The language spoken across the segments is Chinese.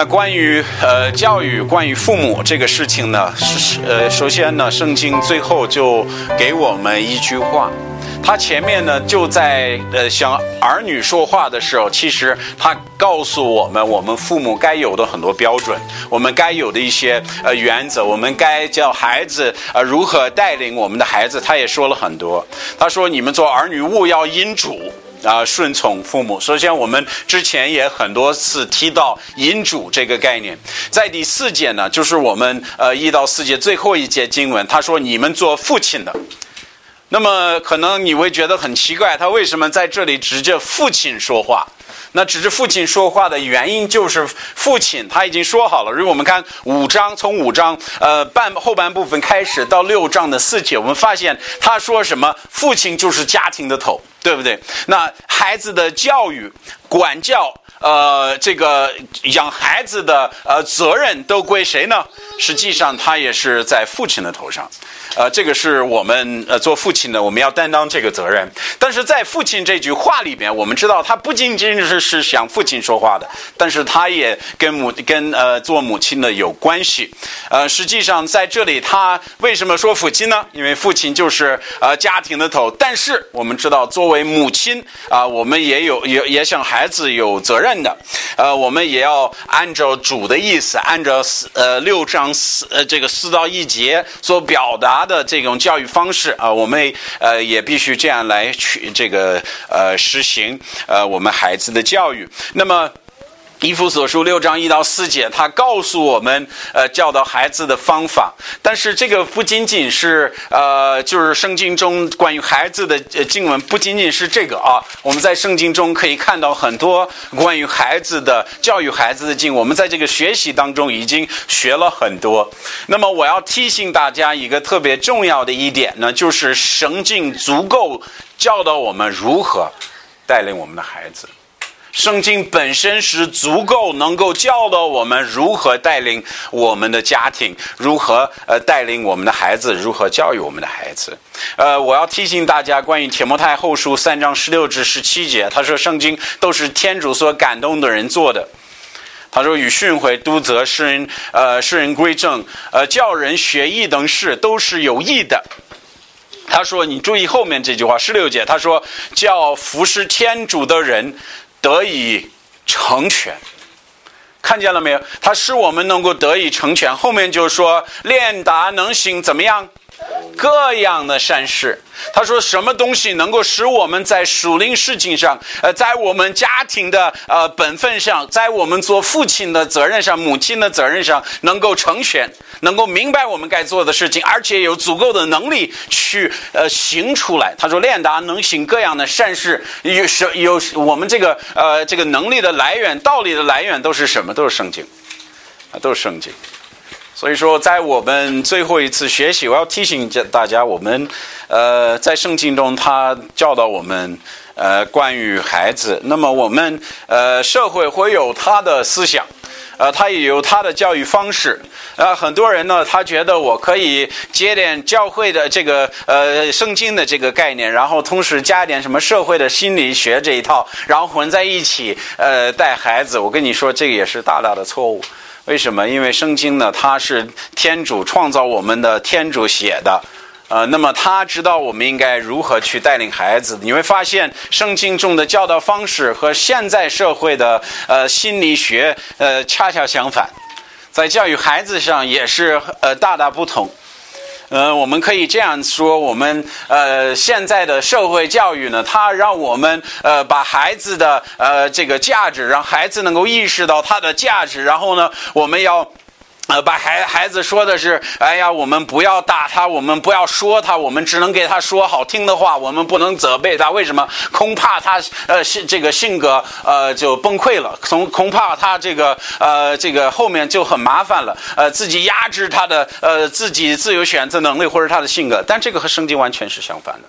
那关于呃教育，关于父母这个事情呢，是呃首先呢，圣经最后就给我们一句话，他前面呢就在呃向儿女说话的时候，其实他告诉我们，我们父母该有的很多标准，我们该有的一些呃原则，我们该教孩子呃如何带领我们的孩子，他也说了很多。他说，你们做儿女务要因主。啊，顺从父母。首先，我们之前也很多次提到“引主”这个概念。在第四节呢，就是我们呃一到四节最后一节经文，他说：“你们做父亲的。”那么，可能你会觉得很奇怪，他为什么在这里指着父亲说话？那指着父亲说话的原因，就是父亲他已经说好了。如果我们看五章，从五章呃半后半部分开始到六章的四节，我们发现他说什么？父亲就是家庭的头，对不对？那孩子的教育、管教，呃，这个养孩子的呃责任都归谁呢？实际上，他也是在父亲的头上。呃，这个是我们呃做父亲的，我们要担当这个责任。但是在父亲这句话里边，我们知道他不仅仅是是向父亲说话的，但是他也跟母跟呃做母亲的有关系。呃，实际上在这里，他为什么说父亲呢？因为父亲就是呃家庭的头。但是我们知道，作为母亲啊，我们也有也也向孩子有责任的。呃，我们也要按照主的意思，按照四呃六章四呃这个四到一节所表达。的这种教育方式啊，我们呃也必须这样来去这个呃实行呃我们孩子的教育。那么。以弗所书六章一到四节，他告诉我们，呃，教导孩子的方法。但是这个不仅仅是，呃，就是圣经中关于孩子的经文，不仅仅是这个啊。我们在圣经中可以看到很多关于孩子的教育孩子的经。我们在这个学习当中已经学了很多。那么我要提醒大家一个特别重要的一点呢，就是圣经足够教导我们如何带领我们的孩子。圣经本身是足够能够教导我们如何带领我们的家庭，如何呃带领我们的孩子，如何教育我们的孩子。呃，我要提醒大家，关于《铁摩太后书》三章十六至十七节，他说圣经都是天主所感动的人做的。他说与训诲、督责、世人呃世人归正、呃教人学艺等事都是有益的。他说你注意后面这句话，十六节他说叫服侍天主的人。得以成全，看见了没有？它使我们能够得以成全。后面就说练达能行怎么样？各样的善事。他说：“什么东西能够使我们在属灵事情上，呃，在我们家庭的呃本分上，在我们做父亲的责任上、母亲的责任上，能够成全，能够明白我们该做的事情，而且有足够的能力去呃行出来？”他说：“练达能行各样的善事，有什有我们这个呃这个能力的来源、道理的来源都是什么？都是圣经，啊，都是圣经。”所以说，在我们最后一次学习，我要提醒大家，我们呃，在圣经中，他教导我们呃关于孩子。那么，我们呃社会会有他的思想，呃，他也有他的教育方式。呃，很多人呢，他觉得我可以接点教会的这个呃圣经的这个概念，然后同时加点什么社会的心理学这一套，然后混在一起呃带孩子。我跟你说，这个也是大大的错误。为什么？因为圣经呢，它是天主创造我们的，天主写的，呃，那么他知道我们应该如何去带领孩子。你会发现，圣经中的教导方式和现在社会的呃心理学呃恰恰相反，在教育孩子上也是呃大大不同。呃，我们可以这样说，我们呃现在的社会教育呢，它让我们呃把孩子的呃这个价值，让孩子能够意识到它的价值，然后呢，我们要。呃，把孩孩子说的是，哎呀，我们不要打他，我们不要说他，我们只能给他说好听的话，我们不能责备他。为什么？恐怕他呃性这个性格呃就崩溃了，恐恐怕他这个呃这个后面就很麻烦了。呃，自己压制他的呃自己自由选择能力或者他的性格，但这个和圣经完全是相反的。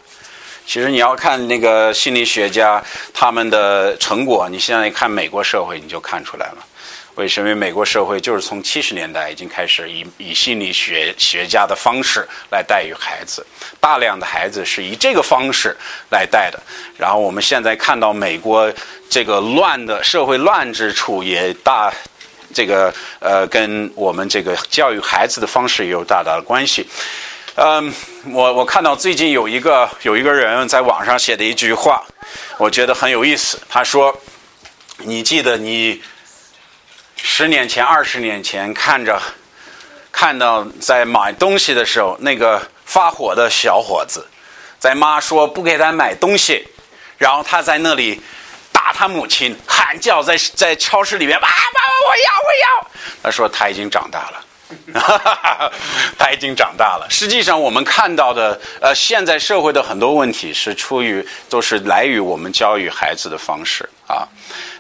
其实你要看那个心理学家他们的成果，你现在看美国社会，你就看出来了。为什么美国社会就是从七十年代已经开始以以心理学学家的方式来带育孩子，大量的孩子是以这个方式来带的。然后我们现在看到美国这个乱的社会乱之处也大这个呃，跟我们这个教育孩子的方式也有大大的关系。嗯，我我看到最近有一个有一个人在网上写的一句话，我觉得很有意思。他说：“你记得你十年前、二十年前看着看到在买东西的时候，那个发火的小伙子，在妈说不给他买东西，然后他在那里打他母亲，喊叫在在超市里面，爸爸我要我要。他说他已经长大了。”哈哈他已经长大了。实际上，我们看到的，呃，现在社会的很多问题是出于，都是来于我们教育孩子的方式啊。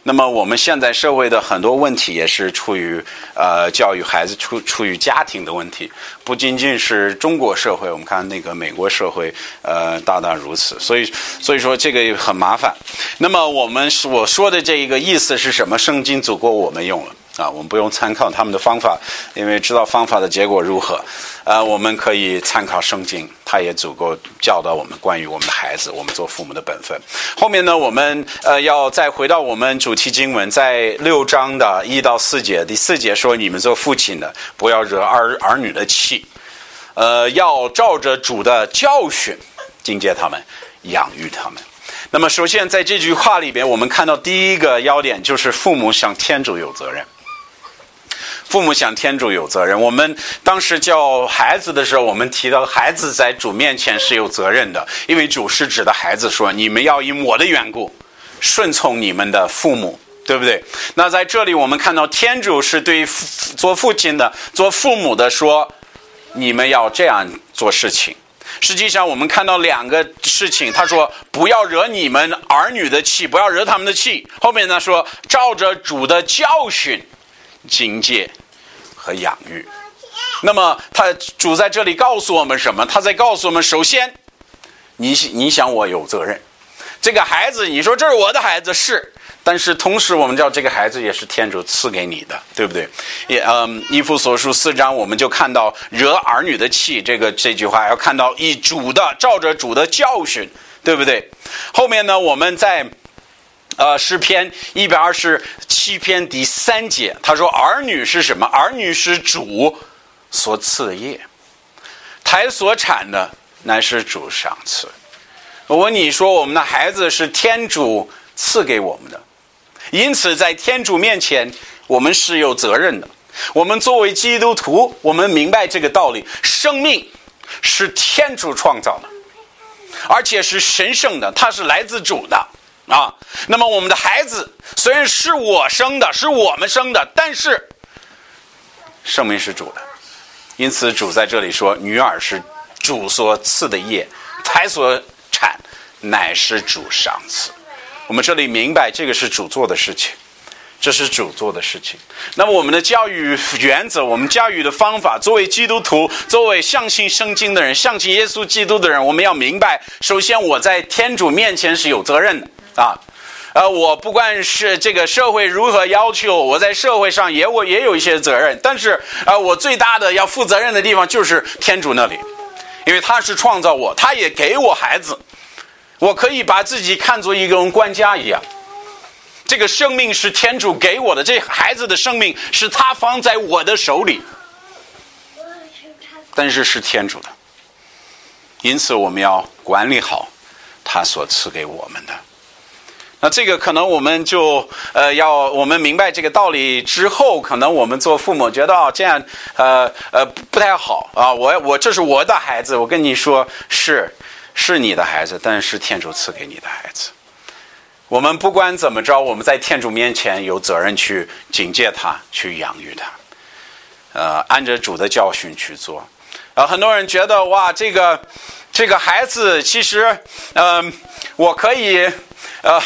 那么，我们现在社会的很多问题也是出于，呃，教育孩子出出于家庭的问题，不仅仅是中国社会，我们看那个美国社会，呃，大大如此。所以，所以说这个很麻烦。那么，我们我说的这一个意思是什么？圣经足够我们用了。啊，我们不用参考他们的方法，因为知道方法的结果如何。呃，我们可以参考圣经，它也足够教导我们关于我们的孩子，我们做父母的本分。后面呢，我们呃要再回到我们主题经文，在六章的一到四节，第四节说：“你们做父亲的，不要惹儿儿女的气，呃，要照着主的教训警戒他们，养育他们。”那么，首先在这句话里边，我们看到第一个要点就是父母向天主有责任。父母想天主有责任。我们当时教孩子的时候，我们提到孩子在主面前是有责任的，因为主是指的孩子说：“你们要因我的缘故顺从你们的父母，对不对？”那在这里，我们看到天主是对做父亲的、做父母的说：“你们要这样做事情。”实际上，我们看到两个事情，他说：“不要惹你们儿女的气，不要惹他们的气。”后面呢说：“照着主的教训，警戒。”和养育，那么他主在这里告诉我们什么？他在告诉我们：首先，你你想我有责任，这个孩子，你说这是我的孩子是，但是同时我们知道这个孩子也是天主赐给你的，对不对？也嗯，以弗所书四章我们就看到惹儿女的气这个这句话，要看到以主的照着主的教训，对不对？后面呢，我们在。呃，诗篇一百二十七篇第三节，他说：“儿女是什么？儿女是主所赐的业，台所产的乃是主赏赐。”我问你说，我们的孩子是天主赐给我们的，因此在天主面前，我们是有责任的。我们作为基督徒，我们明白这个道理：生命是天主创造的，而且是神圣的，它是来自主的。啊，那么我们的孩子虽然是我生的，是我们生的，但是生命是主的，因此主在这里说：“女儿是主所赐的业，才所产乃是主赏赐。”我们这里明白，这个是主做的事情，这是主做的事情。那么我们的教育原则，我们教育的方法，作为基督徒，作为相信圣经的人，相信耶稣基督的人，我们要明白：首先，我在天主面前是有责任的。啊，呃，我不管是这个社会如何要求，我在社会上也我也有一些责任，但是呃，我最大的要负责任的地方就是天主那里，因为他是创造我，他也给我孩子，我可以把自己看作一个官家一样，这个生命是天主给我的，这孩子的生命是他放在我的手里，但是是天主的，因此我们要管理好他所赐给我们的。那这个可能我们就呃要我们明白这个道理之后，可能我们做父母觉得啊这样呃呃不太好啊。我我这是我的孩子，我跟你说是是你的孩子，但是天主赐给你的孩子。我们不管怎么着，我们在天主面前有责任去警戒他，去养育他，呃，按着主的教训去做。啊，很多人觉得哇，这个这个孩子其实嗯，我可以。呃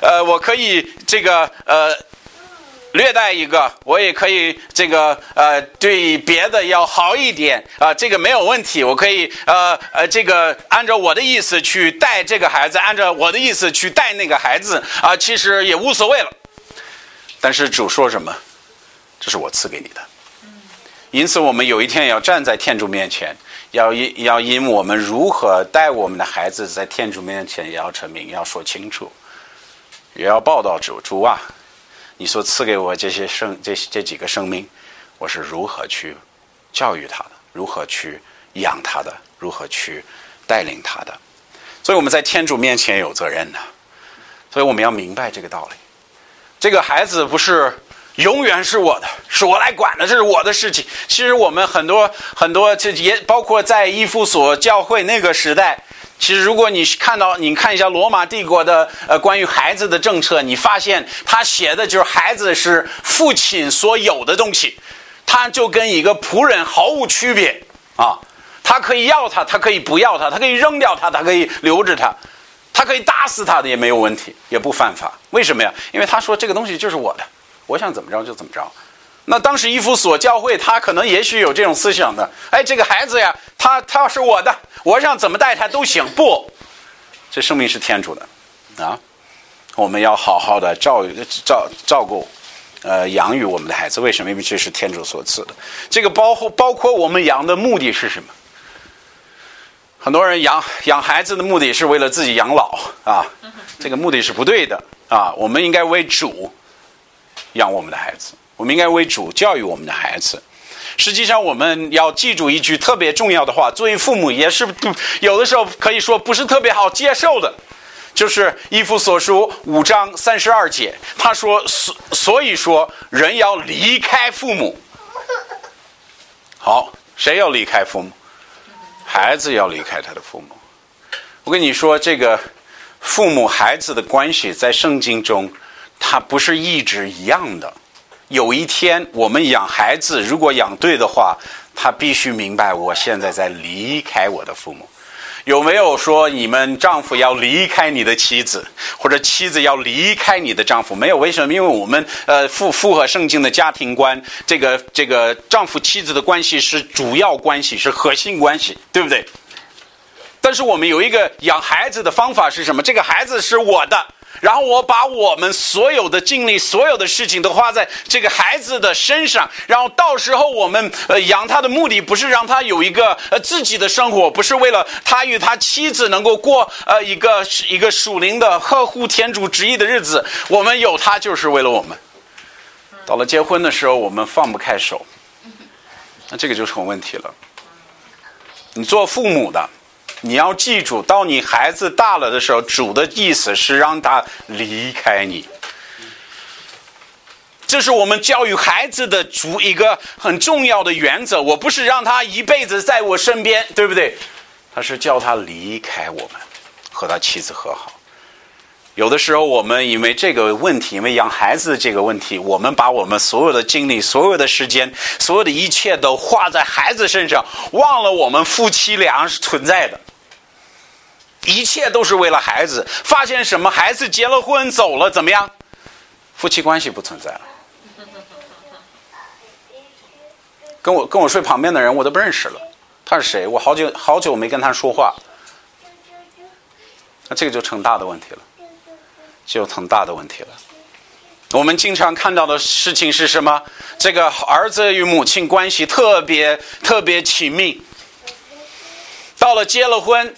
呃，我可以这个呃略带一个，我也可以这个呃对别的要好一点啊，这个没有问题，我可以呃呃这个按照我的意思去带这个孩子，按照我的意思去带那个孩子啊，其实也无所谓了。但是主说什么？这是我赐给你的，因此我们有一天要站在天主面前。要因要因我们如何带我们的孩子在天主面前也要成名，要说清楚，也要报道主主啊！你所赐给我这些生这这几个生命，我是如何去教育他的，如何去养他的，如何去带领他的。所以我们在天主面前有责任的，所以我们要明白这个道理。这个孩子不是永远是我的，是我来管的，这是我的事情。其实我们很多很多，这也包括在伊夫所教会那个时代。其实如果你看到，你看一下罗马帝国的呃关于孩子的政策，你发现他写的就是孩子是父亲所有的东西，他就跟一个仆人毫无区别啊。他可以要他，他可以不要他，他可以扔掉他，他可以留着他，他可以打死他的也没有问题，也不犯法。为什么呀？因为他说这个东西就是我的，我想怎么着就怎么着。那当时伊夫所教会他可能也许有这种思想的，哎，这个孩子呀，他他要是我的，我想怎么带他都行。不，这生命是天主的，啊，我们要好好的照照照顾。呃，养育我们的孩子，为什么？因为这是天主所赐的。这个包括包括我们养的目的是什么？很多人养养孩子的目的是为了自己养老啊，这个目的是不对的啊。我们应该为主养我们的孩子，我们应该为主教育我们的孩子。实际上，我们要记住一句特别重要的话，作为父母也是有的时候可以说不是特别好接受的，就是《伊夫所书》五章三十二节，他说：“所所以说，人要离开父母。”好，谁要离开父母？孩子要离开他的父母。我跟你说，这个父母孩子的关系在圣经中，它不是一直一样的。有一天，我们养孩子，如果养对的话，他必须明白，我现在在离开我的父母。有没有说你们丈夫要离开你的妻子，或者妻子要离开你的丈夫？没有，为什么？因为我们呃符符合圣经的家庭观，这个这个丈夫妻子的关系是主要关系，是核心关系，对不对？但是我们有一个养孩子的方法是什么？这个孩子是我的。然后我把我们所有的精力、所有的事情都花在这个孩子的身上，然后到时候我们呃养他的目的不是让他有一个呃自己的生活，不是为了他与他妻子能够过呃一个一个属灵的呵护天主旨意的日子，我们有他就是为了我们。到了结婚的时候，我们放不开手，那这个就成问题了。你做父母的。你要记住，到你孩子大了的时候，主的意思是让他离开你。这是我们教育孩子的主一个很重要的原则。我不是让他一辈子在我身边，对不对？他是叫他离开我们，和他妻子和好。有的时候，我们因为这个问题，因为养孩子这个问题，我们把我们所有的精力、所有的时间、所有的一切都花在孩子身上，忘了我们夫妻俩是存在的。一切都是为了孩子。发现什么？孩子结了婚走了，怎么样？夫妻关系不存在了。跟我跟我睡旁边的人，我都不认识了。他是谁？我好久好久没跟他说话。那这个就成大的问题了，就成大的问题了。我们经常看到的事情是什么？这个儿子与母亲关系特别特别亲密。到了结了婚。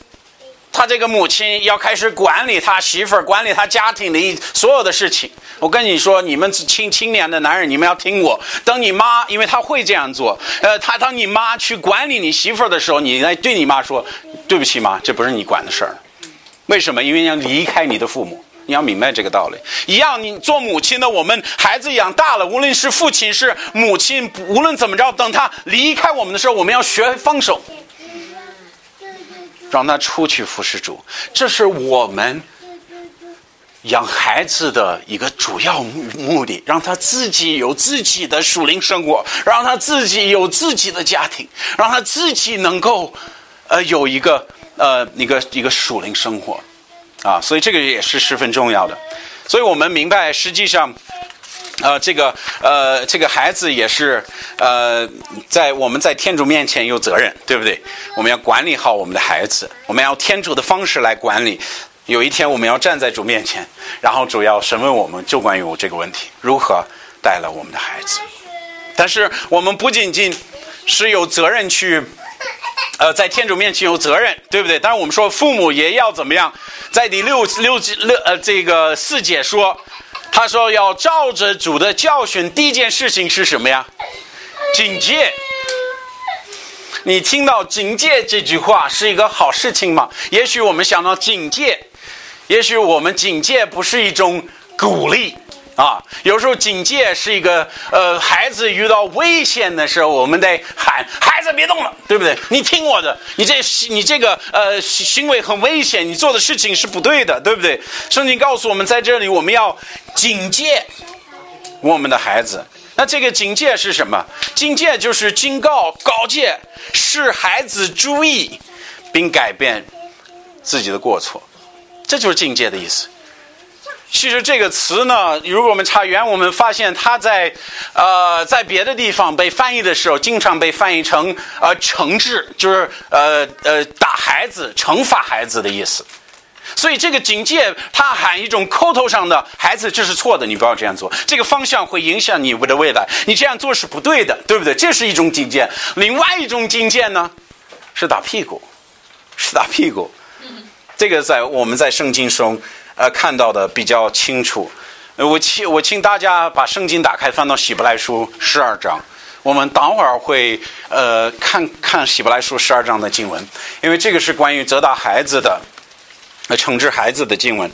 他这个母亲要开始管理他媳妇儿，管理他家庭的所有的事情。我跟你说，你们青青年的男人，你们要听我。等你妈，因为他会这样做。呃，他当你妈去管理你媳妇儿的时候，你来对你妈说：“对不起妈，这不是你管的事儿。”为什么？因为要离开你的父母，你要明白这个道理。一样，你做母亲的，我们孩子养大了，无论是父亲是母亲，无论怎么着，等他离开我们的时候，我们要学放手。让他出去服侍主，这是我们养孩子的一个主要目的。让他自己有自己的属灵生活，让他自己有自己的家庭，让他自己能够呃有一个呃一个一个属灵生活啊。所以这个也是十分重要的。所以我们明白，实际上。呃，这个呃，这个孩子也是呃，在我们在天主面前有责任，对不对？我们要管理好我们的孩子，我们要天主的方式来管理。有一天我们要站在主面前，然后主要审问我们，就关于这个问题，如何带了我们的孩子。但是我们不仅仅是有责任去，呃，在天主面前有责任，对不对？当然我们说父母也要怎么样，在第六六六呃这个四节说。他说要照着主的教训，第一件事情是什么呀？警戒。你听到“警戒”这句话是一个好事情吗？也许我们想到警戒，也许我们警戒不是一种鼓励啊。有时候警戒是一个呃，孩子遇到危险的时候，我们得喊孩子别动了，对不对？你听我的，你这你这个呃行为很危险，你做的事情是不对的，对不对？圣经告诉我们，在这里我们要警戒我们的孩子。那这个警戒是什么？警戒就是警告、告诫，使孩子注意，并改变自己的过错，这就是警戒的意思。其实这个词呢，如果我们查原，我们发现它在呃在别的地方被翻译的时候，经常被翻译成呃惩治，就是呃呃打孩子、惩罚孩子的意思。所以这个警戒，他喊一种口头上的孩子，这是错的，你不要这样做。这个方向会影响你的未来，你这样做是不对的，对不对？这是一种警戒。另外一种警戒呢，是打屁股，是打屁股。这个在我们在圣经中呃看到的比较清楚。呃我请我请大家把圣经打开，翻到希伯来书十二章。我们等会儿会呃看看希伯来书十二章的经文，因为这个是关于责打孩子的。呃惩治孩子的经文，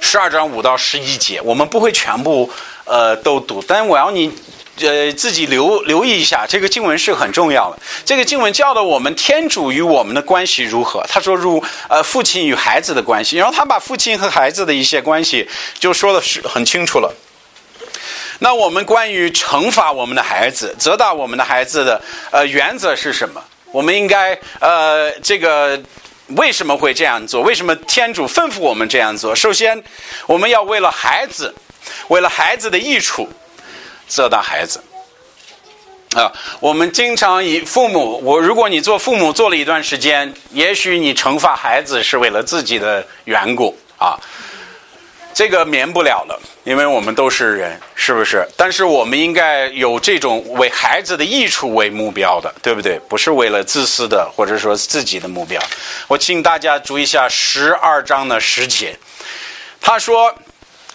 十二章五到十一节，我们不会全部呃都读，但我要你呃自己留留意一下，这个经文是很重要的。这个经文教的我们天主与我们的关系如何？他说如呃父亲与孩子的关系，然后他把父亲和孩子的一些关系就说的是很清楚了。那我们关于惩罚我们的孩子、责打我们的孩子的呃原则是什么？我们应该呃这个。为什么会这样做？为什么天主吩咐我们这样做？首先，我们要为了孩子，为了孩子的益处，责打孩子。啊，我们经常以父母，我如果你做父母做了一段时间，也许你惩罚孩子是为了自己的缘故啊。这个免不了了，因为我们都是人，是不是？但是我们应该有这种为孩子的益处为目标的，对不对？不是为了自私的，或者说自己的目标。我请大家注意一下十二章的十节，他说：“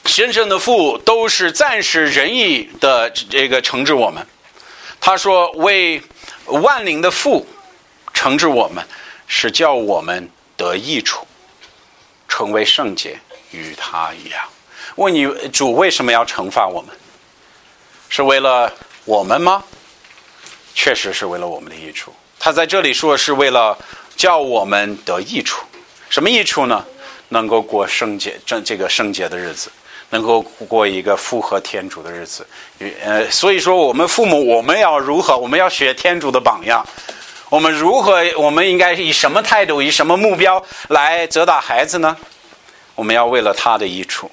先生的父都是暂时仁义的这个惩治我们。”他说：“为万灵的父惩治我们，是叫我们得益处，成为圣洁。”与他一样，问你主为什么要惩罚我们？是为了我们吗？确实是为了我们的益处。他在这里说是为了叫我们得益处，什么益处呢？能够过圣洁这这个圣洁的日子，能够过一个符合天主的日子。呃，所以说我们父母我们要如何？我们要学天主的榜样。我们如何？我们应该以什么态度？以什么目标来责打孩子呢？我们要为了他的益处，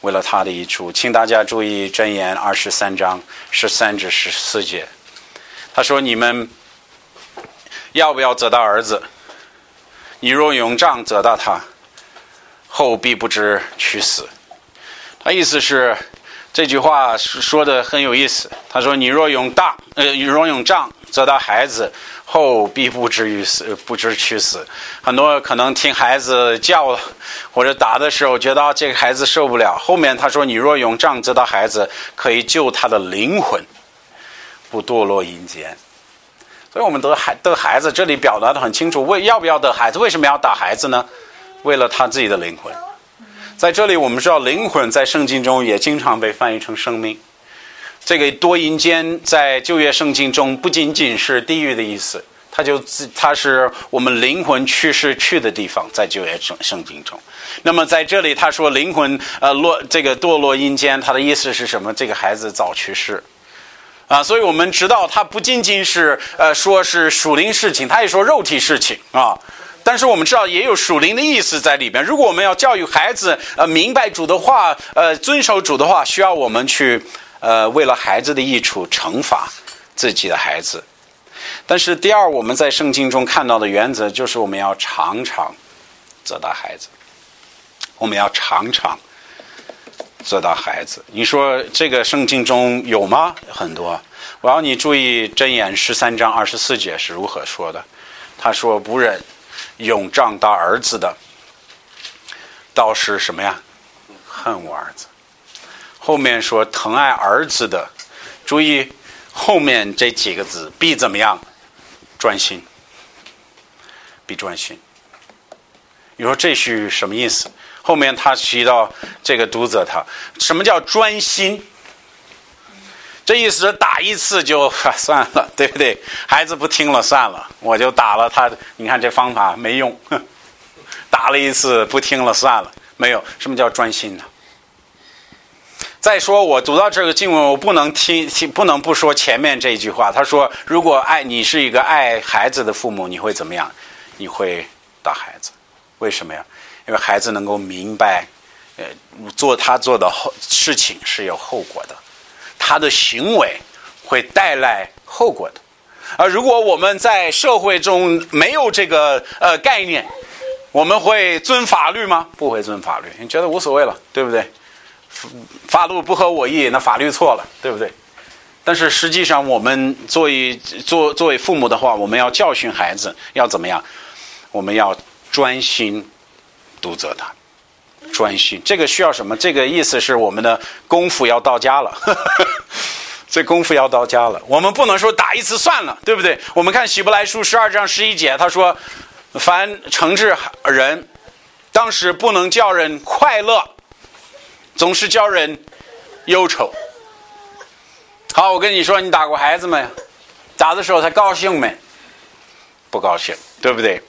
为了他的益处，请大家注意箴言二十三章十三至十四节。他说：“你们要不要责打儿子？你若用杖责打他，后必不知去死。”他意思是这句话说的很有意思。他说：“你若用大，呃，你若用杖责打孩子。”后必不至于死，不知去死。很多可能听孩子叫或者打的时候，觉得这个孩子受不了。后面他说：“你若用杖责打孩子，可以救他的灵魂，不堕落阴间。”所以，我们得孩得孩子，这里表达的很清楚。为要不要得孩子？为什么要打孩子呢？为了他自己的灵魂。在这里，我们知道灵魂在圣经中也经常被翻译成生命。这个多阴间在旧约圣经中不仅仅是地狱的意思，它就它是我们灵魂去世去的地方，在旧约圣圣经中。那么在这里他说灵魂呃落这个堕落阴间，他的意思是什么？这个孩子早去世啊，所以我们知道他不仅仅是呃说是属灵事情，他也说肉体事情啊。但是我们知道也有属灵的意思在里边。如果我们要教育孩子呃明白主的话呃遵守主的话，需要我们去。呃，为了孩子的益处，惩罚自己的孩子。但是，第二，我们在圣经中看到的原则就是，我们要常常责打孩子。我们要常常责打孩子。你说这个圣经中有吗？很多。我要你注意箴言十三章二十四节是如何说的。他说：“不忍用杖打儿子的，倒是什么呀？恨我儿子。”后面说疼爱儿子的，注意后面这几个字必怎么样？专心，必专心。你说这是什么意思？后面他提到这个读者他什么叫专心？这意思打一次就 算了，对不对？孩子不听了算了，我就打了他。你看这方法没用，打了一次不听了算了，没有。什么叫专心呢？再说我读到这个经文，我不能听，不能不说前面这句话。他说：“如果爱你是一个爱孩子的父母，你会怎么样？你会打孩子？为什么呀？因为孩子能够明白，呃，做他做的后事情是有后果的，他的行为会带来后果的。而如果我们在社会中没有这个呃概念，我们会遵法律吗？不会遵法律，你觉得无所谓了，对不对？”法律不合我意，那法律错了，对不对？但是实际上，我们作为作作为父母的话，我们要教训孩子，要怎么样？我们要专心督责他，专心。这个需要什么？这个意思是我们的功夫要到家了，这功夫要到家了。我们不能说打一次算了，对不对？我们看《希伯来书》十二章十一节，他说：“凡惩治人，当时不能叫人快乐。”总是叫人忧愁。好，我跟你说，你打过孩子没？打的时候他高兴没？不高兴，对不对？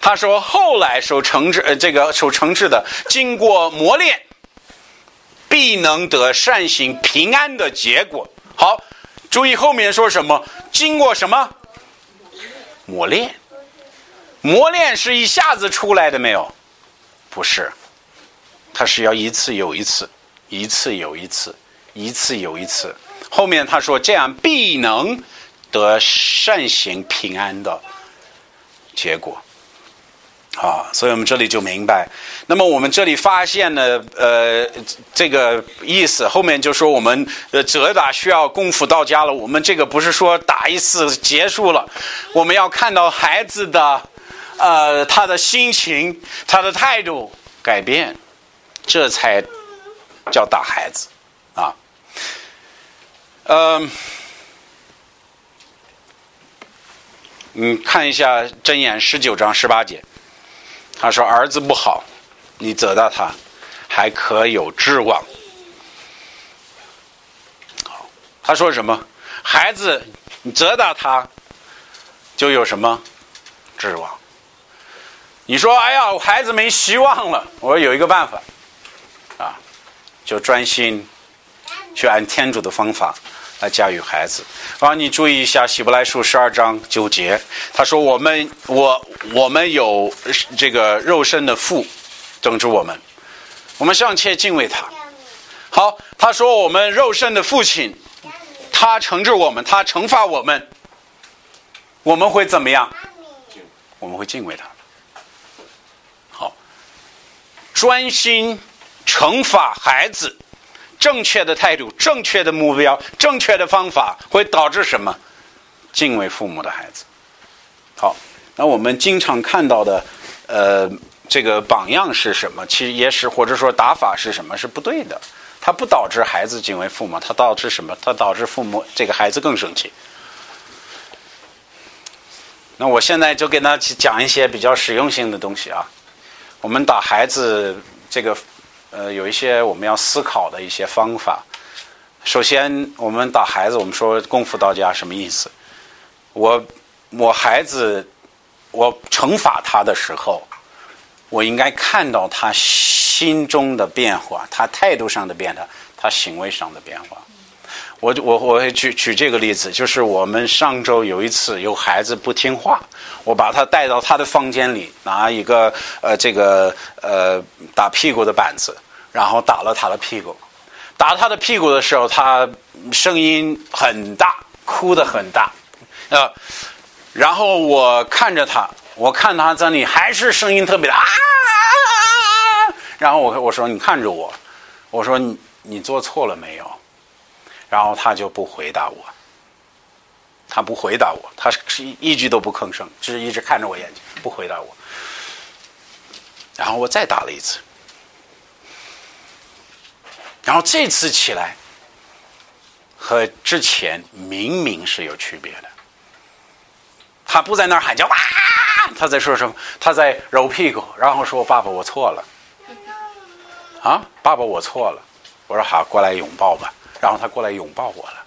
他说后来受惩治，呃，这个受惩治的，经过磨练，必能得善行平安的结果。好，注意后面说什么？经过什么磨练？磨练是一下子出来的没有？不是。他是要一次又一次，一次又一次，一次又一次。后面他说：“这样必能得善行平安的结果。”啊，所以我们这里就明白。那么我们这里发现呢，呃，这个意思后面就说我们呃责打需要功夫到家了。我们这个不是说打一次结束了，我们要看到孩子的呃他的心情、他的态度改变。这才叫打孩子啊！嗯，你看一下《箴言》十九章十八节，他说：“儿子不好，你责打他，还可有指望。”好，他说什么？孩子，你责打他，就有什么指望？你说：“哎呀，我孩子没希望了。”我说有一个办法。啊就专心去按天主的方法来驾驭孩子。啊，你注意一下《希伯来书》十二章九节，他说：“我们我我们有这个肉身的父，整治我们，我们尚且敬畏他。”好，他说：“我们肉身的父亲，他惩治我们，他惩罚我们，我们会怎么样？我们会敬畏他。”好，专心。惩罚孩子，正确的态度、正确的目标、正确的方法，会导致什么？敬畏父母的孩子。好，那我们经常看到的，呃，这个榜样是什么？其实也是，或者说打法是什么？是不对的。它不导致孩子敬畏父母，它导致什么？它导致父母这个孩子更生气。那我现在就给大家讲一些比较实用性的东西啊。我们打孩子这个。呃，有一些我们要思考的一些方法。首先，我们打孩子，我们说功夫到家什么意思？我我孩子，我惩罚他的时候，我应该看到他心中的变化，他态度上的变化，他行为上的变化。我我我会举举这个例子，就是我们上周有一次有孩子不听话，我把他带到他的房间里，拿一个呃这个呃打屁股的板子。然后打了他的屁股，打他的屁股的时候，他声音很大，哭得很大，呃，然后我看着他，我看他在那还是声音特别大啊，然后我我说你看着我，我说你你做错了没有？然后他就不回答我，他不回答我，他是一句都不吭声，只是一直看着我眼睛，不回答我。然后我再打了一次。然后这次起来和之前明明是有区别的。他不在那儿喊叫哇，他在说什么？他在揉屁股，然后说：“爸爸，我错了。”啊，爸爸，我错了。我说：“好，过来拥抱吧。”然后他过来拥抱我了。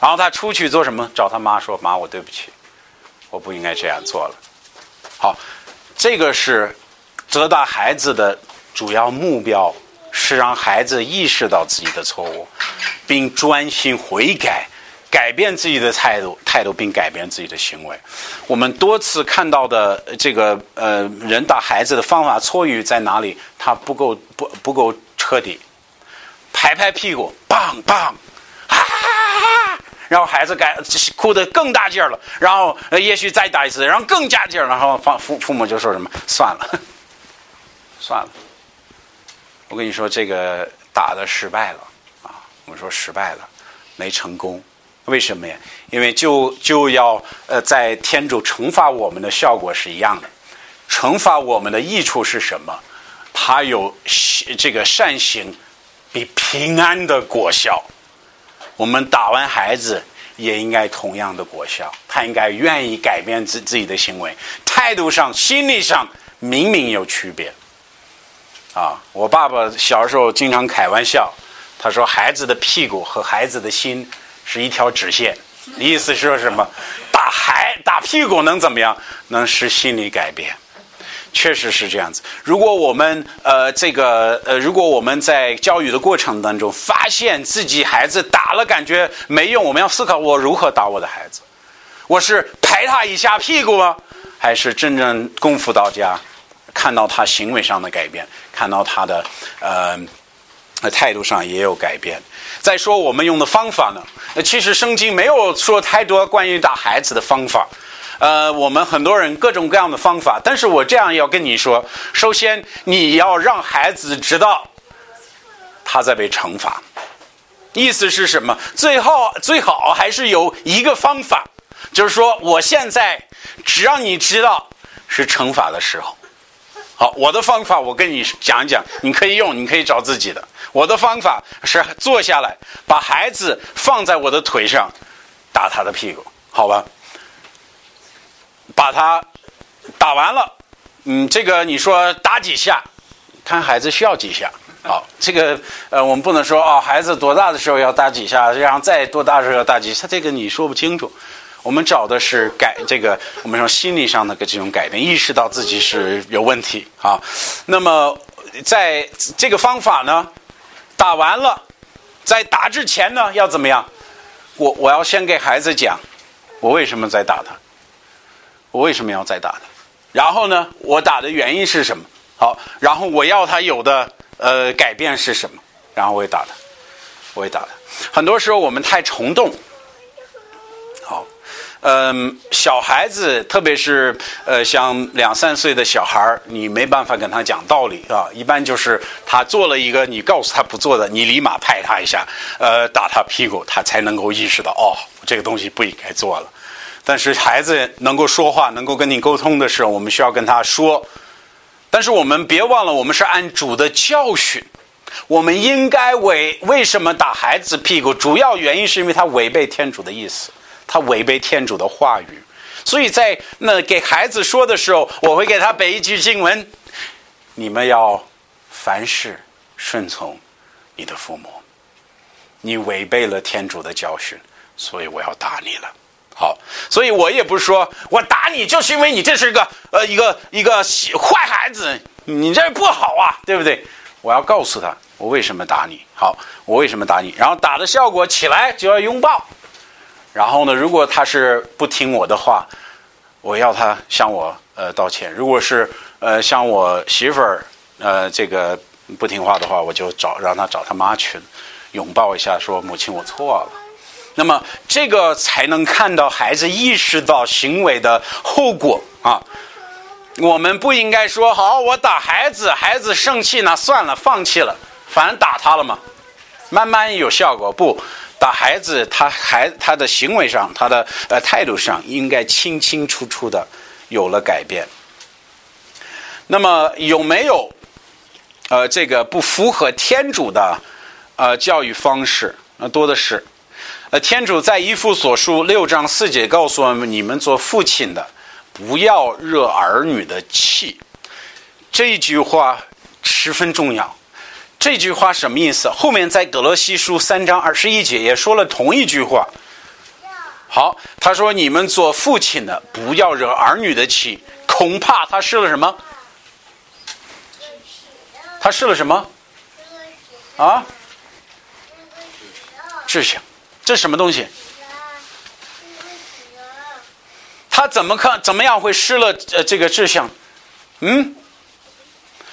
然后他出去做什么？找他妈说：“妈，我对不起，我不应该这样做了。”好，这个是责打孩子的主要目标，是让孩子意识到自己的错误，并专心悔改，改变自己的态度，态度并改变自己的行为。我们多次看到的这个呃，人打孩子的方法错于在哪里？他不够不不够彻底，拍拍屁股，棒棒。哈哈哈然后孩子该哭得更大劲儿了，然后也许再打一次，然后更加劲儿，然后父父父母就说什么算了，算了。我跟你说，这个打的失败了啊！我们说失败了，没成功，为什么呀？因为就就要呃，在天主惩罚我们的效果是一样的，惩罚我们的益处是什么？它有这个善行比平安的果效。我们打完孩子也应该同样的果效，他应该愿意改变自自己的行为，态度上、心理上明明有区别。啊，我爸爸小时候经常开玩笑，他说孩子的屁股和孩子的心是一条直线，意思是说什么？打孩打屁股能怎么样？能使心理改变。确实是这样子。如果我们呃这个呃，如果我们在教育的过程当中发现自己孩子打了感觉没用，我们要思考我如何打我的孩子。我是拍他一下屁股吗？还是真正功夫到家，看到他行为上的改变，看到他的呃态度上也有改变。再说我们用的方法呢？其实圣经没有说太多关于打孩子的方法。呃，我们很多人各种各样的方法，但是我这样要跟你说：首先，你要让孩子知道他在被惩罚。意思是什么？最后最好还是有一个方法，就是说，我现在只让你知道是惩罚的时候。好，我的方法我跟你讲讲，你可以用，你可以找自己的。我的方法是坐下来，把孩子放在我的腿上，打他的屁股，好吧？把他打完了，嗯，这个你说打几下？看孩子需要几下。好，这个呃，我们不能说哦，孩子多大的时候要打几下，然后再多大的时候要打几下，这个你说不清楚。我们找的是改这个，我们说心理上的这种改变，意识到自己是有问题啊。那么在这个方法呢，打完了，在打之前呢，要怎么样？我我要先给孩子讲，我为什么在打他。我为什么要再打他？然后呢？我打的原因是什么？好，然后我要他有的呃改变是什么？然后我也打他，我也打他。很多时候我们太冲动。好，嗯，小孩子，特别是呃像两三岁的小孩你没办法跟他讲道理啊。一般就是他做了一个你告诉他不做的，你立马拍他一下，呃，打他屁股，他才能够意识到哦，这个东西不应该做了。但是孩子能够说话、能够跟你沟通的时候，我们需要跟他说。但是我们别忘了，我们是按主的教训。我们应该为为什么打孩子屁股？主要原因是因为他违背天主的意思，他违背天主的话语。所以在那给孩子说的时候，我会给他背一句经文：你们要凡事顺从你的父母。你违背了天主的教训，所以我要打你了。好，所以我也不是说我打你，就是因为你这是一个呃一个一个坏孩子，你这不好啊，对不对？我要告诉他我为什么打你。好，我为什么打你？然后打的效果起来就要拥抱。然后呢，如果他是不听我的话，我要他向我呃道歉。如果是呃向我媳妇儿呃这个不听话的话，我就找让他找他妈去拥抱一下，说母亲我错了。那么，这个才能看到孩子意识到行为的后果啊！我们不应该说好，我打孩子，孩子生气呢算了，放弃了，反正打他了嘛，慢慢有效果。不打孩子，他孩他的行为上，他的呃态度上，应该清清楚楚的有了改变。那么有没有呃这个不符合天主的？呃教育方式，呃多的是。呃，天主在一夫所书六章四节告诉我们：你们做父亲的，不要惹儿女的气。这一句话十分重要。这句话什么意思？后面在格罗西书三章二十一节也说了同一句话。好，他说：你们做父亲的，不要惹儿女的气，恐怕他失了什么？他失了什么？啊？志向。这什么东西？他怎么看？怎么样会失了呃这个志向？嗯，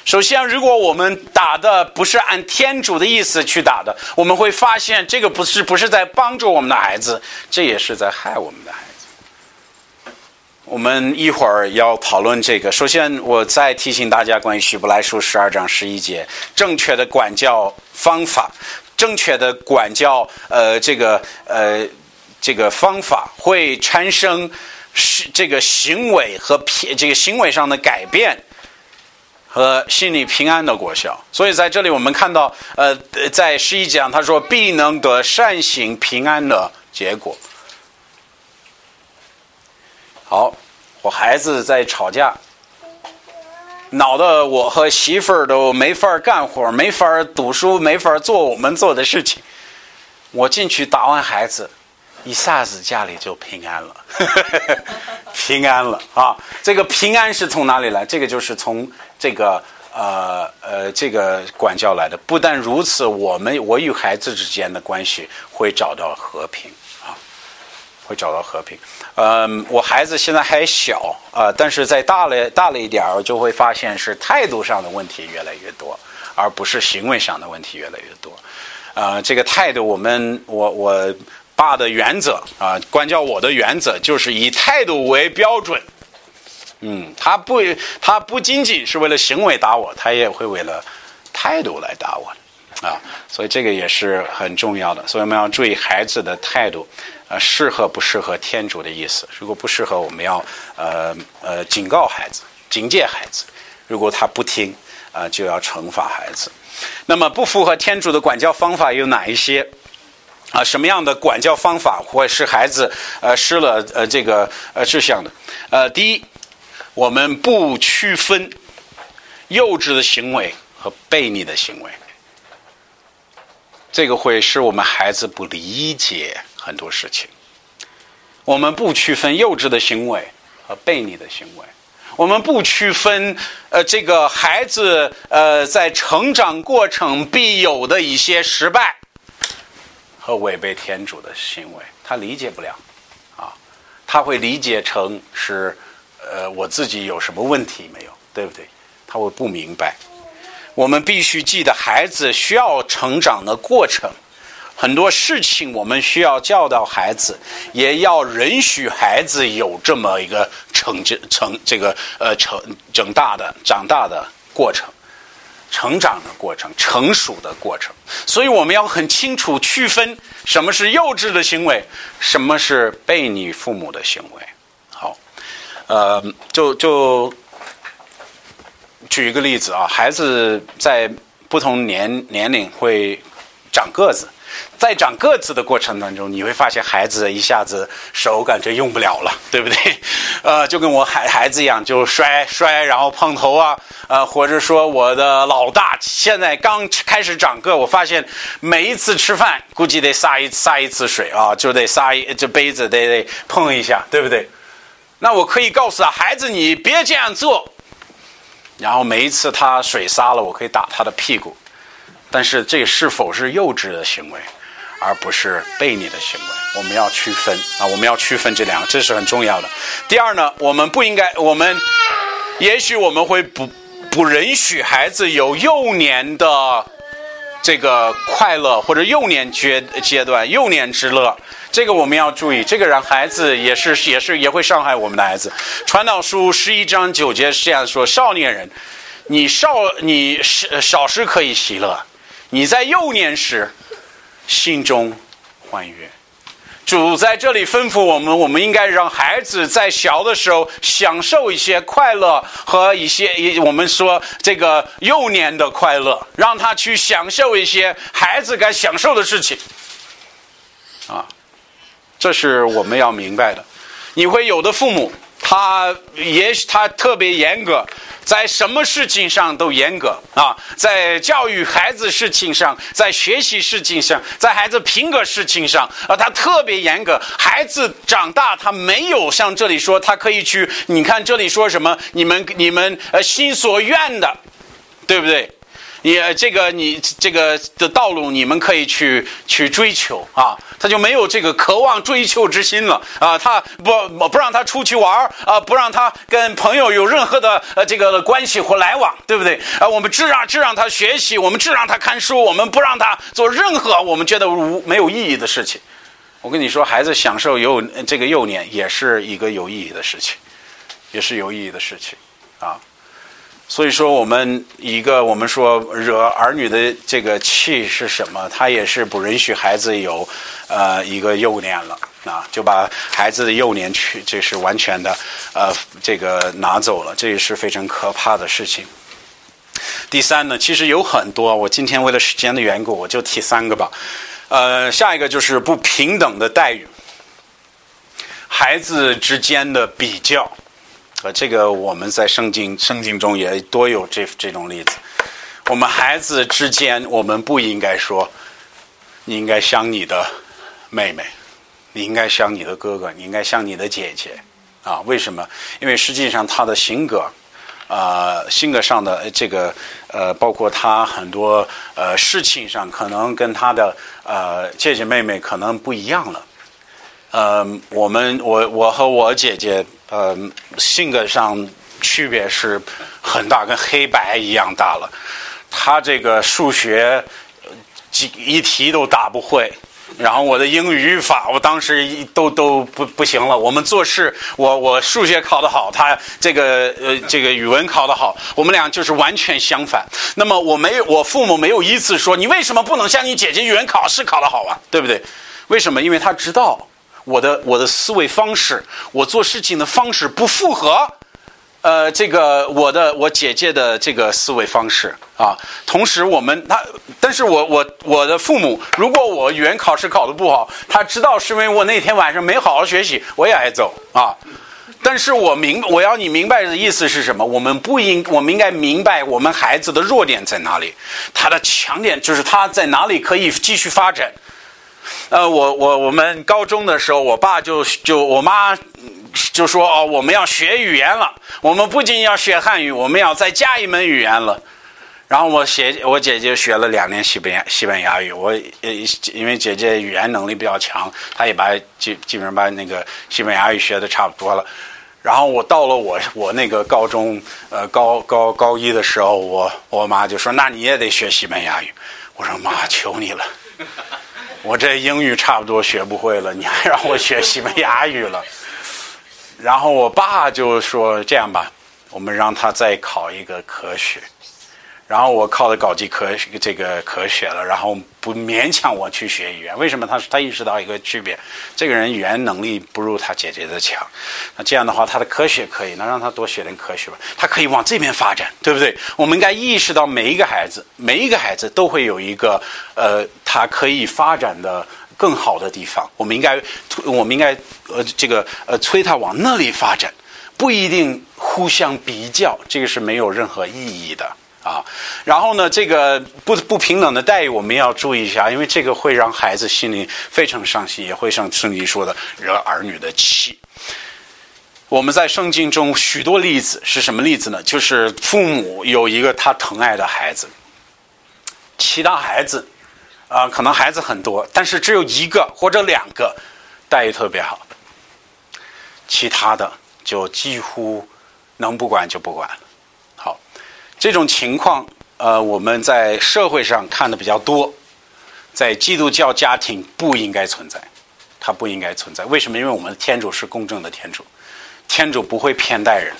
首先，如果我们打的不是按天主的意思去打的，我们会发现这个不是不是在帮助我们的孩子，这也是在害我们的孩子。我们一会儿要讨论这个。首先，我再提醒大家关于《希伯来书》十二章十一节正确的管教方法。正确的管教，呃，这个呃，这个方法会产生是这个行为和平这个行为上的改变和心理平安的果效。所以在这里我们看到，呃，在十一讲他说必能得善行平安的结果。好，我孩子在吵架。恼得我和媳妇儿都没法干活，没法读书，没法做我们做的事情。我进去打完孩子，一下子家里就平安了，平安了啊！这个平安是从哪里来？这个就是从这个呃呃这个管教来的。不但如此，我们我与孩子之间的关系会找到和平。会找到和平。嗯，我孩子现在还小啊，但是在大了大了一点儿，就会发现是态度上的问题越来越多，而不是行为上的问题越来越多。啊，这个态度，我们我我爸的原则啊，管教我的原则就是以态度为标准。嗯，他不他不仅仅是为了行为打我，他也会为了态度来打我啊，所以这个也是很重要的。所以我们要注意孩子的态度。呃，适合不适合天主的意思？如果不适合，我们要呃呃警告孩子，警戒孩子。如果他不听，啊，就要惩罚孩子。那么不符合天主的管教方法有哪一些？啊，什么样的管教方法会使孩子呃失了呃这个呃志向的？呃，第一，我们不区分幼稚的行为和悖逆的行为，这个会使我们孩子不理解。很多事情，我们不区分幼稚的行为和悖逆的行为，我们不区分呃这个孩子呃在成长过程必有的一些失败和违背天主的行为，他理解不了啊，他会理解成是呃我自己有什么问题没有，对不对？他会不明白。我们必须记得，孩子需要成长的过程。很多事情我们需要教导孩子，也要允许孩子有这么一个成就、成这个呃成长大的长大的过程，成长的过程、成熟的过程。所以我们要很清楚区分什么是幼稚的行为，什么是背逆父母的行为。好，呃，就就举一个例子啊，孩子在不同年年龄会长个子。在长个子的过程当中，你会发现孩子一下子手感觉用不了了，对不对？呃，就跟我孩孩子一样，就摔摔，然后碰头啊，呃，或者说我的老大现在刚开始长个，我发现每一次吃饭估计得撒一撒一次水啊，就得撒一这杯子得得碰一下，对不对？那我可以告诉他，孩子你别这样做。然后每一次他水撒了，我可以打他的屁股。但是这是否是幼稚的行为，而不是悖逆的行为？我们要区分啊！我们要区分这两个，这是很重要的。第二呢，我们不应该，我们也许我们会不不允许孩子有幼年的这个快乐或者幼年阶阶段幼年之乐，这个我们要注意。这个让孩子也是也是也会伤害我们的孩子。传道书十一章九节是这样说：少年人，你少你少少时可以喜乐。你在幼年时，心中欢悦，主在这里吩咐我们，我们应该让孩子在小的时候享受一些快乐和一些我们说这个幼年的快乐，让他去享受一些孩子该享受的事情。啊，这是我们要明白的。你会有的父母，他也许他特别严格。在什么事情上都严格啊，在教育孩子事情上，在学习事情上，在孩子品格事情上啊，他特别严格。孩子长大，他没有像这里说，他可以去。你看这里说什么？你们你们呃心所愿的，对不对？你这个你这个的道路，你们可以去去追求啊，他就没有这个渴望追求之心了啊，他不不让他出去玩啊，不让他跟朋友有任何的呃这个关系或来往，对不对啊？我们只让只让他学习，我们只让他看书，我们不让他做任何我们觉得无没有意义的事情。我跟你说，孩子享受幼这个幼年也是一个有意义的事情，也是有意义的事情啊。所以说，我们一个我们说惹儿女的这个气是什么？他也是不允许孩子有呃一个幼年了啊，就把孩子的幼年去，这是完全的呃这个拿走了，这也是非常可怕的事情。第三呢，其实有很多，我今天为了时间的缘故，我就提三个吧。呃，下一个就是不平等的待遇，孩子之间的比较。呃，这个我们在圣经圣经中也多有这这种例子。我们孩子之间，我们不应该说，你应该像你的妹妹，你应该像你的哥哥，你应该像你的姐姐啊？为什么？因为实际上他的性格，啊，性格上的这个呃，包括他很多呃事情上，可能跟他的呃姐姐妹妹可能不一样了。呃，我们我我和我姐姐。呃，性格上区别是很大，跟黑白一样大了。他这个数学几一题都答不会，然后我的英语语法，我当时都都不不行了。我们做事，我我数学考得好，他这个呃这个语文考得好，我们俩就是完全相反。那么我没，我父母没有一次说你为什么不能像你姐姐语文考试考得好啊？对不对？为什么？因为他知道。我的我的思维方式，我做事情的方式不符合，呃，这个我的我姐姐的这个思维方式啊。同时，我们他，但是我我我的父母，如果我语言考试考得不好，他知道是因为我那天晚上没好好学习，我也挨揍啊。但是我明我要你明白的意思是什么？我们不应我们应该明白我们孩子的弱点在哪里，他的强点就是他在哪里可以继续发展。呃，我我我们高中的时候，我爸就就我妈就说哦，我们要学语言了。我们不仅要学汉语，我们要再加一门语言了。然后我姐我姐姐学了两年西班牙西班牙语，我呃因为姐姐语言能力比较强，她也把基基本上把那个西班牙语学的差不多了。然后我到了我我那个高中呃高高高一的时候，我我妈就说那你也得学西班牙语。我说妈，求你了。我这英语差不多学不会了，你还让我学西班牙语了。然后我爸就说：“这样吧，我们让他再考一个科学。”然后我靠的搞基科这个科学了，然后不勉强我去学语言。为什么？他他意识到一个区别，这个人语言能力不如他姐姐的强。那这样的话，他的科学可以，那让他多学点科学吧，他可以往这边发展，对不对？我们应该意识到每一个孩子，每一个孩子都会有一个呃，他可以发展的更好的地方。我们应该，我们应该呃，这个呃，催他往那里发展，不一定互相比较，这个是没有任何意义的。啊，然后呢，这个不不平等的待遇我们要注意一下，因为这个会让孩子心里非常伤心，也会像圣经说的惹儿女的气。我们在圣经中许多例子是什么例子呢？就是父母有一个他疼爱的孩子，其他孩子啊，可能孩子很多，但是只有一个或者两个待遇特别好，其他的就几乎能不管就不管。这种情况，呃，我们在社会上看的比较多，在基督教家庭不应该存在，它不应该存在。为什么？因为我们天主是公正的天主，天主不会偏待人，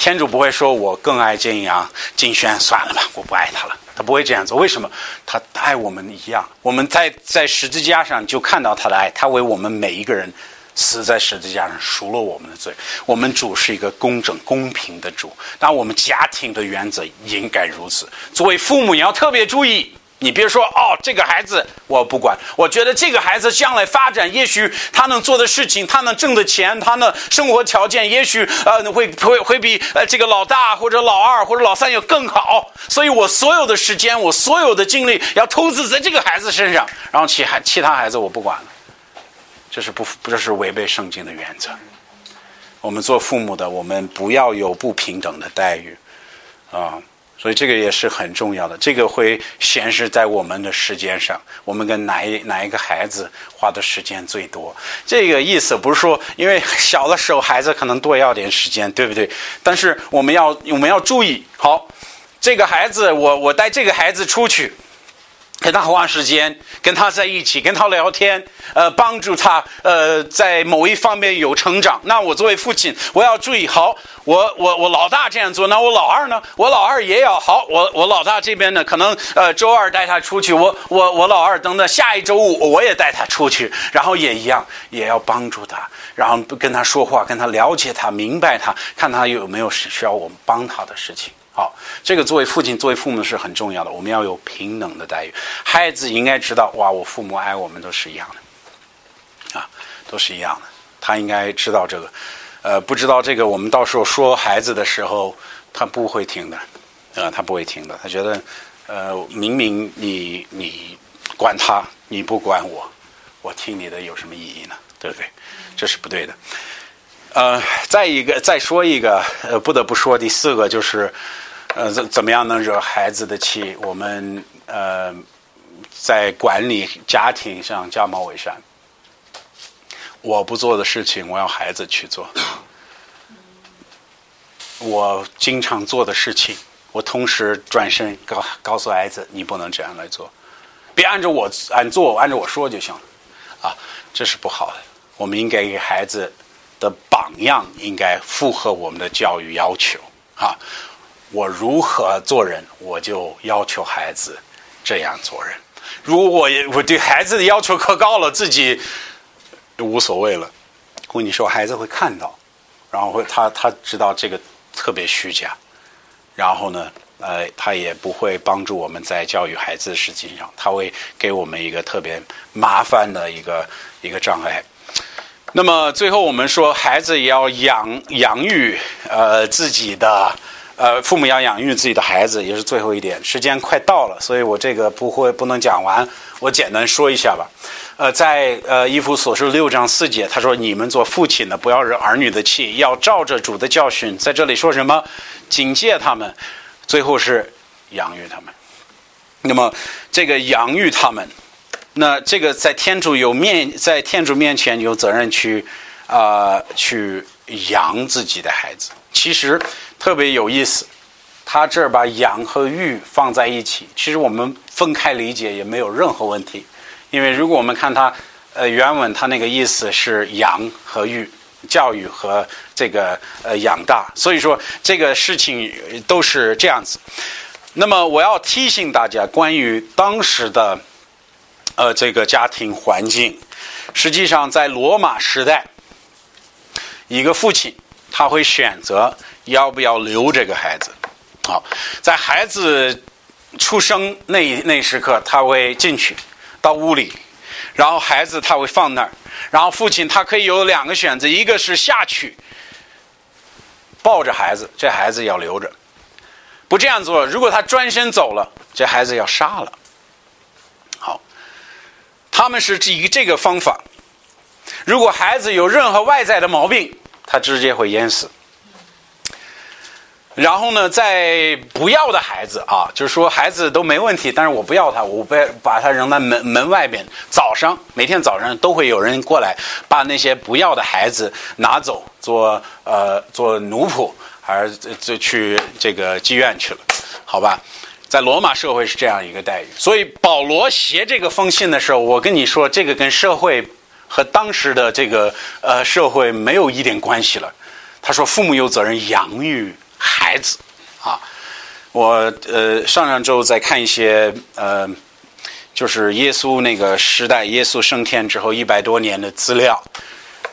天主不会说我更爱金阳金轩，算了吧，我不爱他了。他不会这样做。为什么？他爱我们一样。我们在在十字架上就看到他的爱，他为我们每一个人死在十字架上，赎了我们的罪。我们主是一个公正公平的主，但我们家庭的原则应该如此。作为父母，你要特别注意。你别说哦，这个孩子我不管。我觉得这个孩子将来发展，也许他能做的事情，他能挣的钱，他的生活条件，也许呃会会会比呃这个老大或者老二或者老三要更好。所以我所有的时间，我所有的精力要投资在这个孩子身上，然后其还其他孩子我不管了。这是不这是违背圣经的原则。我们做父母的，我们不要有不平等的待遇啊。所以这个也是很重要的，这个会显示在我们的时间上，我们跟哪一哪一个孩子花的时间最多。这个意思不是说，因为小的时候孩子可能多要点时间，对不对？但是我们要我们要注意，好，这个孩子，我我带这个孩子出去。跟他花时间，跟他在一起，跟他聊天，呃，帮助他，呃，在某一方面有成长。那我作为父亲，我要注意好，我我我老大这样做，那我老二呢？我老二也要好。我我老大这边呢，可能呃周二带他出去，我我我老二等等下一周五我也带他出去，然后也一样，也要帮助他，然后跟他说话，跟他了解他，明白他，看他有没有需要我们帮他的事情。好，这个作为父亲、作为父母是很重要的。我们要有平等的待遇，孩子应该知道，哇，我父母爱我们都是一样的，啊，都是一样的。他应该知道这个，呃，不知道这个，我们到时候说孩子的时候，他不会听的，呃，他不会听的。他觉得，呃，明明你你管他，你不管我，我听你的有什么意义呢？对不对？这是不对的。呃，再一个，再说一个，呃，不得不说第四个就是。呃，怎怎么样能惹孩子的气？我们呃，在管理家庭上加毛为善。我不做的事情，我要孩子去做。我经常做的事情，我同时转身告告诉孩子，你不能这样来做，别按照我按做，按照我说就行了。啊，这是不好的。我们应该给孩子的榜样，应该符合我们的教育要求。啊。我如何做人，我就要求孩子这样做人。如果我我对孩子的要求可高了，自己无所谓了。我跟你说，孩子会看到，然后会他他知道这个特别虚假，然后呢，呃，他也不会帮助我们在教育孩子的事情上，他会给我们一个特别麻烦的一个一个障碍。那么最后我们说，孩子也要养养育呃自己的。呃，父母要养育自己的孩子，也是最后一点。时间快到了，所以我这个不会不能讲完，我简单说一下吧。呃，在呃《一夫所说六章四节，他说：“你们做父亲的，不要惹儿女的气，要照着主的教训。”在这里说什么？警戒他们，最后是养育他们。那么这个养育他们，那这个在天主有面，在天主面前有责任去啊去养自己的孩子。其实。特别有意思，他这儿把养和育放在一起，其实我们分开理解也没有任何问题，因为如果我们看他呃原文，他那个意思是养和育，教育和这个呃养大，所以说这个事情都是这样子。那么我要提醒大家，关于当时的呃这个家庭环境，实际上在罗马时代，一个父亲他会选择。要不要留这个孩子？好，在孩子出生那那时刻，他会进去到屋里，然后孩子他会放那儿，然后父亲他可以有两个选择，一个是下去抱着孩子，这孩子要留着；不这样做，如果他转身走了，这孩子要杀了。好，他们是以这个方法，如果孩子有任何外在的毛病，他直接会淹死。然后呢，在不要的孩子啊，就是说孩子都没问题，但是我不要他，我不把他扔在门门外边。早上每天早上都会有人过来，把那些不要的孩子拿走，做呃做奴仆，还是就去这个妓院去了，好吧？在罗马社会是这样一个待遇。所以保罗写这个封信的时候，我跟你说，这个跟社会和当时的这个呃社会没有一点关系了。他说，父母有责任养育。孩子，啊，我呃上上周在看一些呃，就是耶稣那个时代，耶稣升天之后一百多年的资料。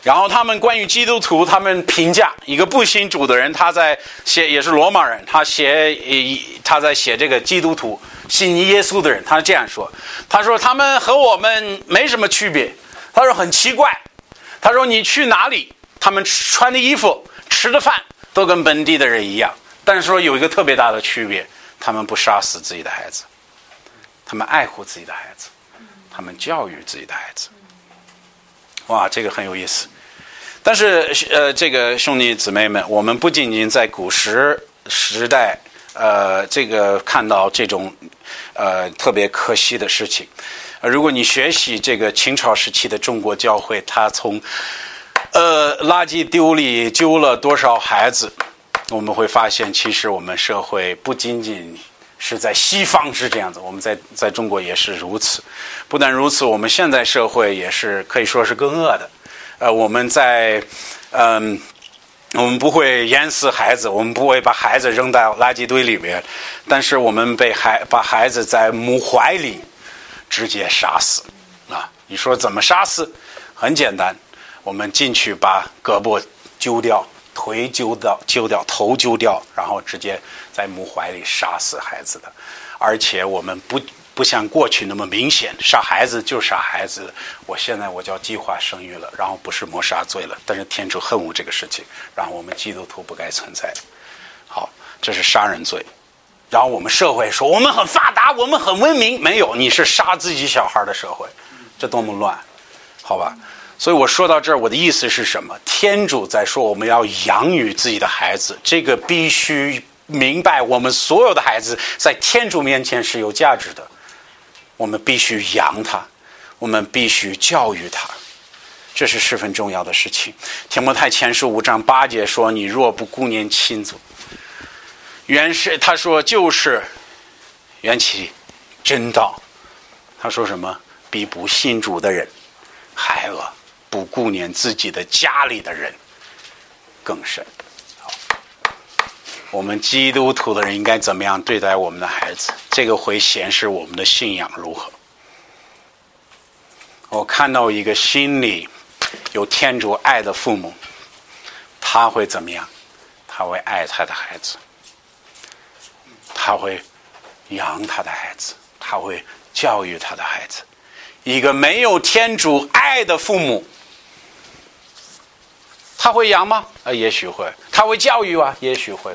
然后他们关于基督徒，他们评价一个不信主的人，他在写也是罗马人，他写他在写这个基督徒信耶稣的人，他这样说：他说他们和我们没什么区别。他说很奇怪，他说你去哪里，他们穿的衣服、吃的饭都跟本地的人一样，但是说有一个特别大的区别，他们不杀死自己的孩子，他们爱护自己的孩子，他们教育自己的孩子。哇，这个很有意思。但是，呃，这个兄弟姊妹们，我们不仅仅在古时时代，呃，这个看到这种，呃，特别可惜的事情。如果你学习这个秦朝时期的中国教会，他从，呃，垃圾丢里丢了多少孩子，我们会发现，其实我们社会不仅仅是在西方是这样子，我们在在中国也是如此。不但如此，我们现在社会也是可以说是更恶的。呃，我们在，嗯，我们不会淹死孩子，我们不会把孩子扔到垃圾堆里面，但是我们被孩把孩子在母怀里直接杀死。啊，你说怎么杀死？很简单，我们进去把胳膊揪掉，腿揪掉，揪掉头揪掉，然后直接在母怀里杀死孩子的，而且我们不。不像过去那么明显，杀孩子就杀孩子。我现在我叫计划生育了，然后不是谋杀罪了。但是天主恨恶这个事情，然后我们基督徒不该存在。好，这是杀人罪。然后我们社会说我们很发达，我们很文明，没有，你是杀自己小孩的社会，这多么乱，好吧？所以我说到这儿，我的意思是什么？天主在说我们要养育自己的孩子，这个必须明白，我们所有的孩子在天主面前是有价值的。我们必须养他，我们必须教育他，这是十分重要的事情。天摩太前书五章八节说：“你若不顾念亲族，原是他说就是缘起真道。”他说什么？比不信主的人还恶，不顾念自己的家里的人更甚。我们基督徒的人应该怎么样对待我们的孩子？这个会显示我们的信仰如何。我看到一个心里有天主爱的父母，他会怎么样？他会爱他的孩子，他会养他的孩子，他会教育他的孩子。一个没有天主爱的父母，他会养吗？啊，也许会。他会教育啊，也许会。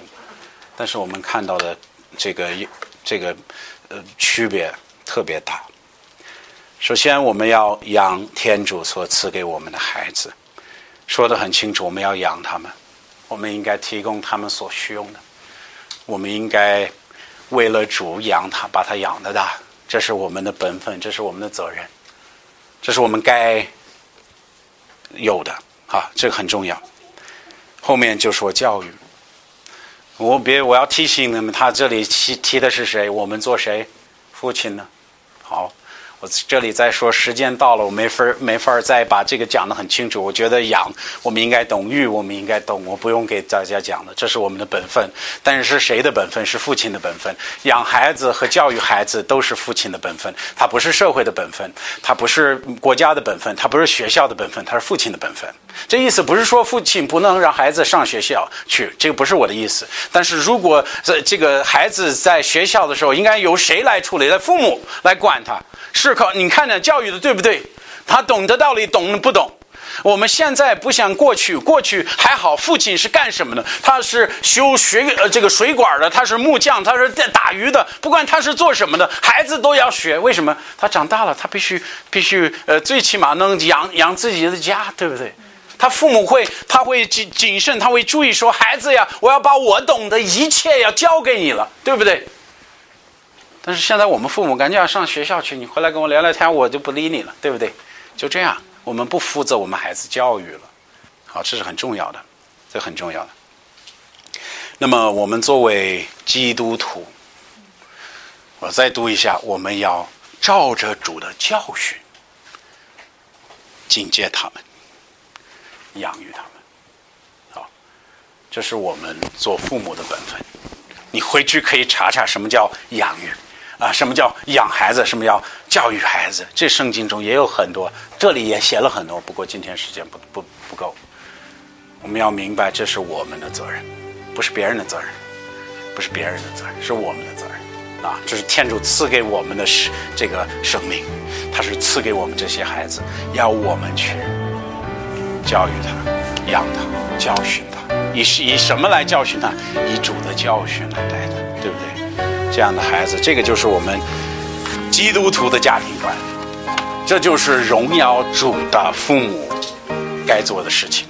但是我们看到的这个这个呃区别特别大。首先，我们要养天主所赐给我们的孩子，说的很清楚，我们要养他们，我们应该提供他们所需用的，我们应该为了主养他，把他养的大，这是我们的本分，这是我们的责任，这是我们该有的啊，这个很重要。后面就说教育。我别，我要提醒你们，他这里提提的是谁？我们做谁？父亲呢？好。我这里再说，时间到了，我没法没法再把这个讲得很清楚。我觉得养，我们应该懂育，我们应该懂，我不用给大家讲了，这是我们的本分。但是是谁的本分？是父亲的本分。养孩子和教育孩子都是父亲的本分，他不是社会的本分，他不是国家的本分，他不是学校的本分，他是父亲的本分。这意思不是说父亲不能让孩子上学校去，这个不是我的意思。但是如果在这个孩子在学校的时候，应该由谁来处理？的父母来管他。是靠你看着教育的对不对？他懂得道理，懂不懂？我们现在不像过去，过去还好。父亲是干什么的？他是修水呃这个水管的，他是木匠，他是打鱼的。不管他是做什么的，孩子都要学。为什么？他长大了，他必须必须呃最起码能养养自己的家，对不对？他父母会他会谨谨慎，他会注意说孩子呀，我要把我懂的一切要交给你了，对不对？但是现在我们父母赶紧要上学校去，你回来跟我聊聊天，我就不理你了，对不对？就这样，我们不负责我们孩子教育了。好，这是很重要的，这很重要的。那么我们作为基督徒，我再读一下，我们要照着主的教训，警戒他们，养育他们。好，这是我们做父母的本分。你回去可以查查什么叫养育，啊，什么叫养孩子，什么叫教育孩子。这圣经中也有很多，这里也写了很多。不过今天时间不不不够，我们要明白这是我们的责任，不是别人的责任，不是别人的责任，是我们的责任。啊，这是天主赐给我们的是这个生命，他是赐给我们这些孩子，要我们去教育他、养他、教训他，以是以什么来教训他？以主的教训来带他，对不对？这样的孩子，这个就是我们基督徒的家庭观，这就是荣耀主的父母该做的事情。